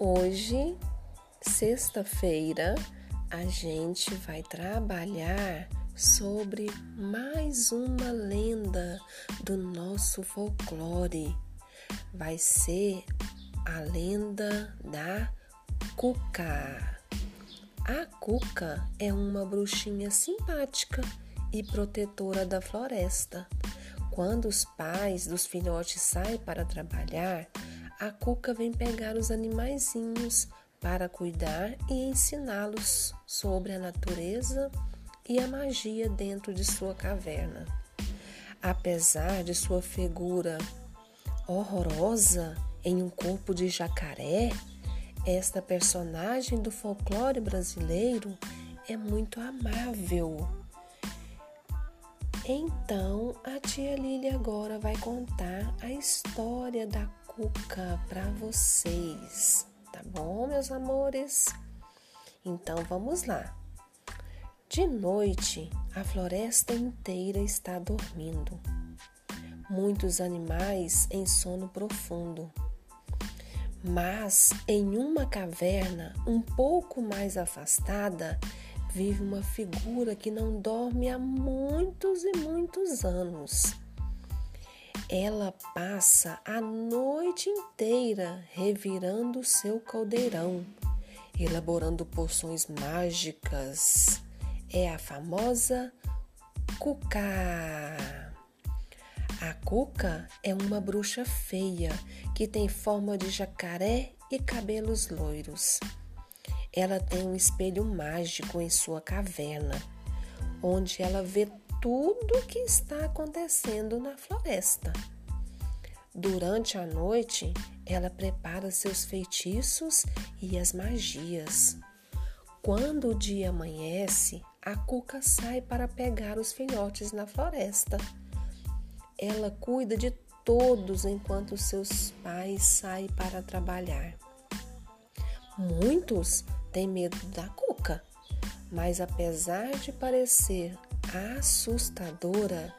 Hoje, sexta-feira, a gente vai trabalhar sobre mais uma lenda do nosso folclore. Vai ser a lenda da Cuca. A Cuca é uma bruxinha simpática e protetora da floresta. Quando os pais dos filhotes saem para trabalhar, a Cuca vem pegar os animaizinhos para cuidar e ensiná-los sobre a natureza e a magia dentro de sua caverna. Apesar de sua figura horrorosa em um corpo de jacaré, esta personagem do folclore brasileiro é muito amável. Então, a tia Lília agora vai contar a história da cuca para vocês, tá bom, meus amores? Então vamos lá. De noite, a floresta inteira está dormindo. Muitos animais em sono profundo. Mas em uma caverna um pouco mais afastada, vive uma figura que não dorme há muitos e muitos anos. Ela passa a noite inteira revirando seu caldeirão, elaborando poções mágicas. É a famosa Cuca. A Cuca é uma bruxa feia que tem forma de jacaré e cabelos loiros. Ela tem um espelho mágico em sua caverna, onde ela vê tudo o que está acontecendo na floresta. Durante a noite, ela prepara seus feitiços e as magias. Quando o dia amanhece, a cuca sai para pegar os filhotes na floresta. Ela cuida de todos enquanto seus pais saem para trabalhar. Muitos têm medo da cuca, mas apesar de parecer assustadora,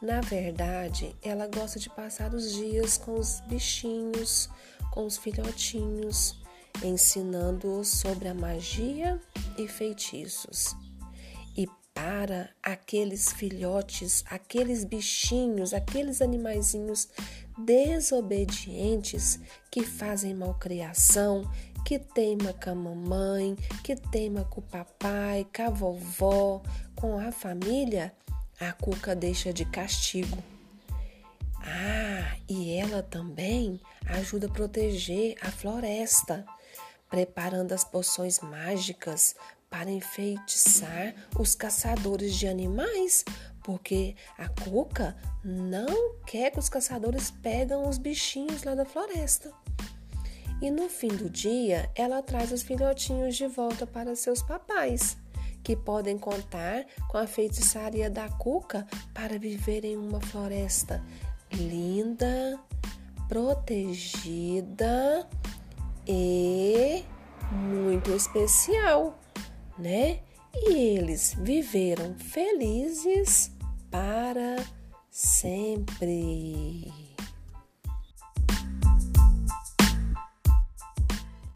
na verdade, ela gosta de passar os dias com os bichinhos, com os filhotinhos, ensinando-os sobre a magia e feitiços. Para aqueles filhotes, aqueles bichinhos, aqueles animaizinhos desobedientes que fazem malcriação, que teima com a mamãe, que teima com o papai, com a vovó, com a família, a cuca deixa de castigo. Ah, e ela também ajuda a proteger a floresta, preparando as poções mágicas para enfeitiçar os caçadores de animais, porque a cuca não quer que os caçadores pegam os bichinhos lá da floresta. E no fim do dia, ela traz os filhotinhos de volta para seus papais, que podem contar com a feitiçaria da cuca para viver em uma floresta linda, protegida e muito especial, né? E eles viveram felizes para sempre.